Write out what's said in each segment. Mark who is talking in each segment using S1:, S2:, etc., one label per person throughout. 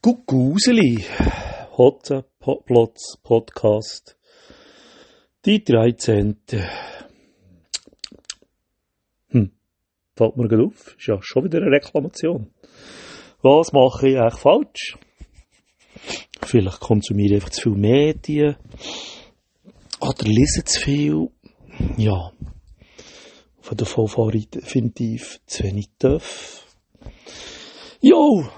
S1: Kuckuseli, Hotze, Plotz, Podcast, die 13. Hm, fällt mir gerade auf, ist ja schon wieder eine Reklamation. Was mache ich eigentlich falsch? Vielleicht konsumiere ich einfach zu viel Medien. Oder lese zu viel. Ja. Von der fahre ich definitiv zu wenig Töff. Jo!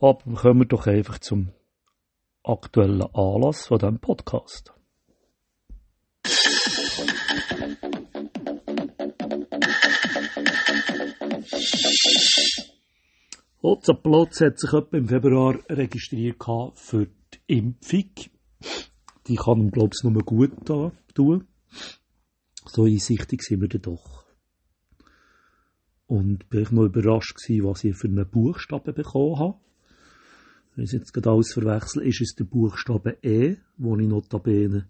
S1: Aber kommen wir doch einfach zum aktuellen Anlass von diesem Podcast. Hotzenplotz hat sich etwa im Februar registriert für die Impfung. Die kann ihm, glaube ich, nur gut tun. So einsichtig sind wir dann doch. Und bin ich noch überrascht gewesen, was ich für einen Buchstaben bekommen habe. Wenn ich jetzt gerade alles verwechsel, ist es der Buchstabe E, wo ich notabene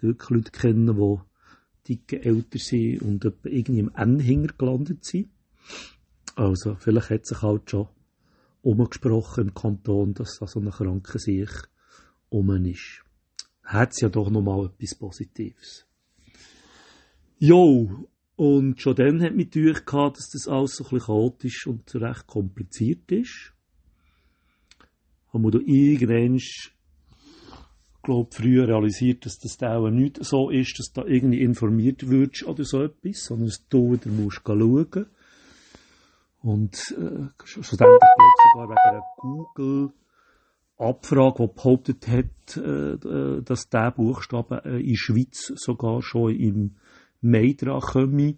S1: wirklich Leute kenne, die dicke älter sind und irgendwie im N-Hinger gelandet sind. Also, vielleicht hat sich halt schon umgesprochen im Kanton, dass da so eine kranke sich um ist. Hat es ja doch nochmal etwas Positives. Jo, und schon dann hat mich durch dass das alles so ein bisschen chaotisch und recht kompliziert ist. Haben wir da irgendwann, glaub, früher realisiert, dass das da auch nicht so ist, dass da irgendwie informiert wird oder so etwas, sondern dass du wieder musst schauen und äh, schlussendlich glaube sogar wegen einer Google-Abfrage, die behauptet hat, äh, dass der Buchstabe äh, in der Schweiz sogar schon im Mai dran komme.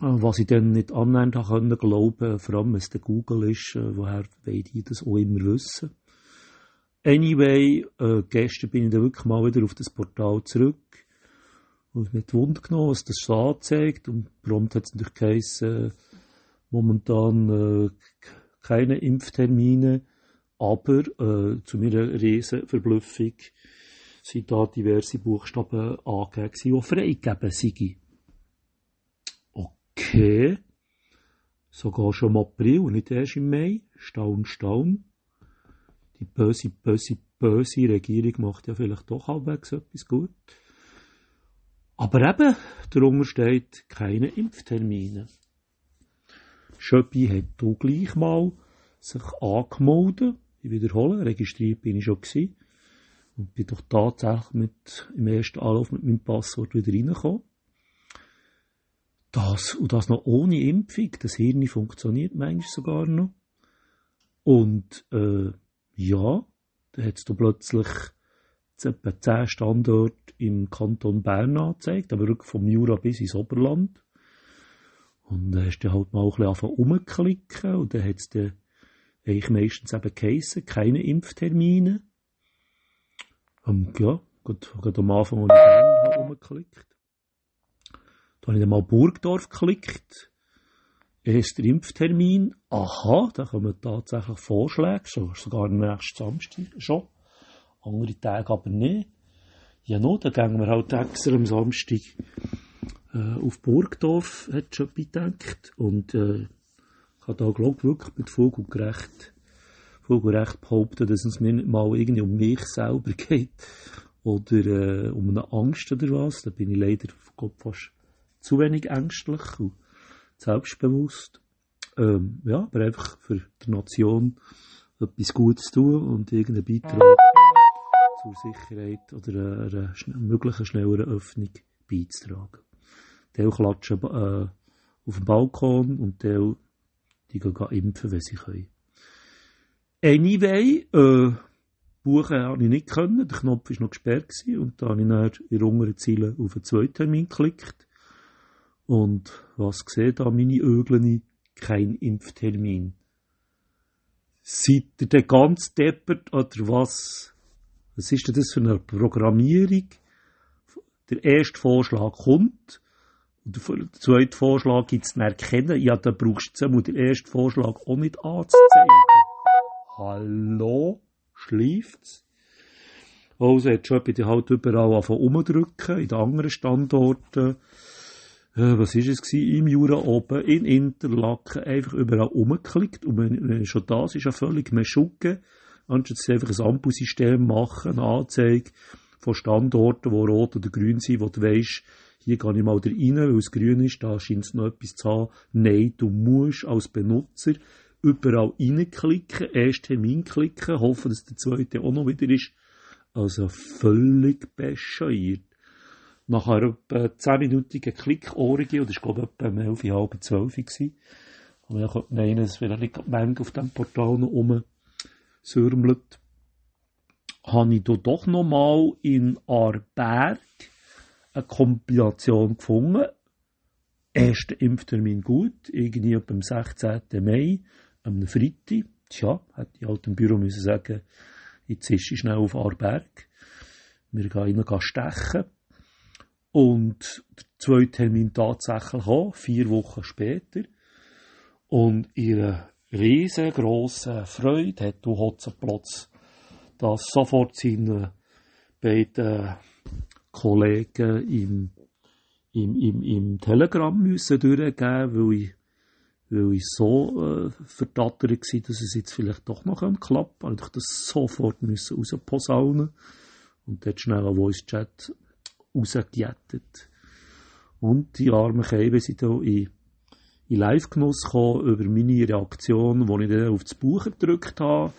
S1: Äh, was ich dann nicht annähernd können glauben, vor allem wenn es der Google ist, äh, woher wollen die das auch immer wissen. Anyway, äh, gestern bin ich dann wirklich mal wieder auf das Portal zurück und mit Wund genommen, was das so anzeigt und prompt hat es natürlich geheißen, momentan äh, keine Impftermine, aber äh, zu meiner Riesenverblüffung sind da diverse Buchstaben angegeben, die freigegeben sind. Okay. Sogar schon im April nicht erst im Mai. Staun, staun. Die böse, böse, böse Regierung macht ja vielleicht doch halbwegs etwas gut. Aber eben, darunter steht keine Impftermine. Schöppi hat auch gleich mal sich angemeldet. Ich wiederhole, registriert bin ich schon gewesen. Und bin doch tatsächlich mit, im ersten Anlauf mit meinem Passwort wieder reingekommen. Das, und das noch ohne Impfung. Das Hirn funktioniert manchmal sogar noch. Und, äh, ja, da hat es da plötzlich etwa 10 Standorte im Kanton Bern angezeigt, aber wirklich vom Jura bis ins Oberland. Und dann hast du halt mal ein bisschen angefangen rumklicken und dann hat es dann eigentlich meistens eben geheissen, keine Impftermine. Und ja, gut, gerade am Anfang, als ich dann rumgeklickt Da habe ich dann mal Burgdorf geklickt. Erster Impftermin. Aha, da kommen tatsächlich Vorschläge, so, sogar nächsten Samstag schon. Andere Tage aber nicht. Ja, no, dann gehen wir halt extra am Samstag äh, auf Burgdorf hat schon gedacht. Und äh, ich habe da, glaube wirklich mit Fug und Gerecht, Fug und Recht behaupten, dass es mir nicht mal irgendwie um mich selber geht oder äh, um eine Angst oder was. Da bin ich leider glaub, fast zu wenig ängstlich und selbstbewusst. Ähm, ja, aber einfach für die Nation etwas Gutes tun und irgendeinen Beitrag zur Sicherheit oder einer möglichen schnelleren Öffnung beizutragen. Teil klatschen äh, auf dem Balkon und Teil die gehen impfen, wenn sie können. Anyway, äh, buchen habe ich nicht können, der Knopf war noch gesperrt und da habe ich dann in unteren Ziele auf einen zweiten Termin geklickt. Und was sehe da meine Ögleni? Kein Impftermin. Seid ihr denn ganz deppert oder was? Was ist denn das für eine Programmierung? Der erste Vorschlag kommt, und der zweite Vorschlag gibt es zu erkennen. Ja, da brauchst du den ersten Vorschlag auch nicht anzuzeigen. Hallo? Schläft's? Also, jetzt schon bitte halt überall anfangen umdrücken, in den anderen Standorten. äh, was ist es gewesen, im Jura oben, in Interlaken, einfach überall umgeklickt und wenn schon das ist ja völlig mehr Schucke, anstatt einfach ein Ampelsystem machen, eine Anzeige von Standorten, die rot oder grün sind, wo du weisst, hier gehe ich mal rein, weil es grün ist, da scheint es noch etwas zu haben. Nein, du musst als Benutzer überall reinklicken, erst Termin klicken, hoffen, dass der zweite auch noch wieder ist. Also völlig bescheuert. Nach einer etwa 10-minütigen Klickorgie, oder das war glaube ich etwa um 11, halb 12 gewesen, und dann kommt einer, dass vielleicht die Menge auf diesem Portal noch rumsürmelt, habe ich da doch noch mal in Arberg eine Kompilation gefunden. Erster Impftermin gut, irgendwie dem 16. Mai, am Freitag. Tja, ich halt im Büro müssen sagen, jetzt ist ich schnell auf Arberg. Wir gehen rein stechen. Und der zweite Termin tatsächlich auch, vier Wochen später. Und ihre riesengroße Freude hat du Hotzenplotz das sofort seinen beiden Kollegen im, im, im, im Telegram müssen durchgeben, weil ich, weil ich so äh, verdattert war, dass es jetzt vielleicht doch noch klappen könnte. Ich das sofort rausposaunen und dort schnell einen Voice-Chat rausgejettet. Und die armen Käbe sind da in, in Live-Genuss gekommen über meine Reaktion, wo ich dann auf das Buch gedrückt habe,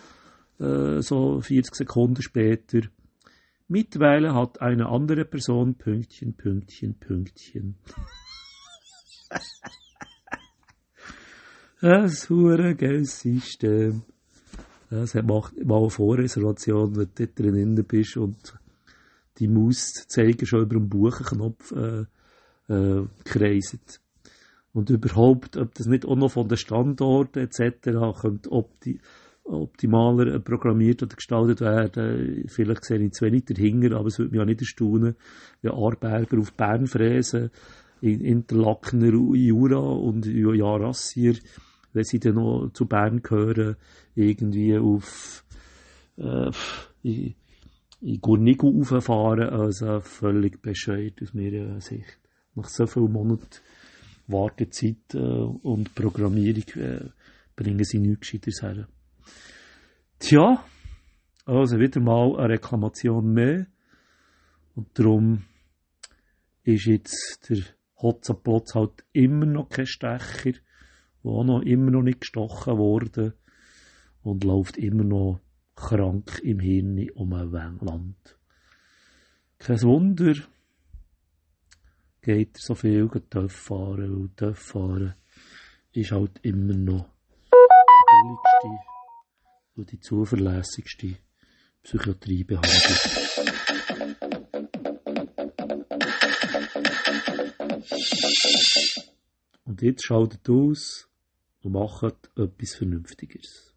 S1: äh, so 40 Sekunden später. Mittlerweile hat eine andere Person Pünktchen, Pünktchen, Pünktchen. das geiles System. Das macht mal eine Vorreservation, wenn du dort drin bist und die Maus zeigen schon über den Buchenknopf äh, äh, kreiset. Und überhaupt, ob das nicht auch noch von den Standorten etc. könnte opti optimaler programmiert oder gestaltet werden. Vielleicht sehe ich zu wenig dahinter, aber es würde mich auch nicht erstaunen, wenn Arberger auf Bern fräsen, in Interlakener Jura und Jarassier, wenn sie dann noch zu Bern gehören, irgendwie auf äh, in, in Gurnigu rauffahren, also völlig bescheuert aus meiner Sicht. Nach so vielen Monaten Wartezeit äh, und Programmierung äh, bringen sie nichts Gescheites her. Tja, also wieder mal eine Reklamation mehr. Und darum ist jetzt der Hotzenplotz halt immer noch kein Stecher, der auch noch immer noch nicht gestochen wurde und läuft immer noch krank im Hirn um ein Land. Kein Wunder, geht so viel TÜV fahren, und TÜV fahren ist halt immer noch der billigste und die zuverlässigste Psychiatriebehandlung. Und jetzt schaltet aus und macht etwas Vernünftiges.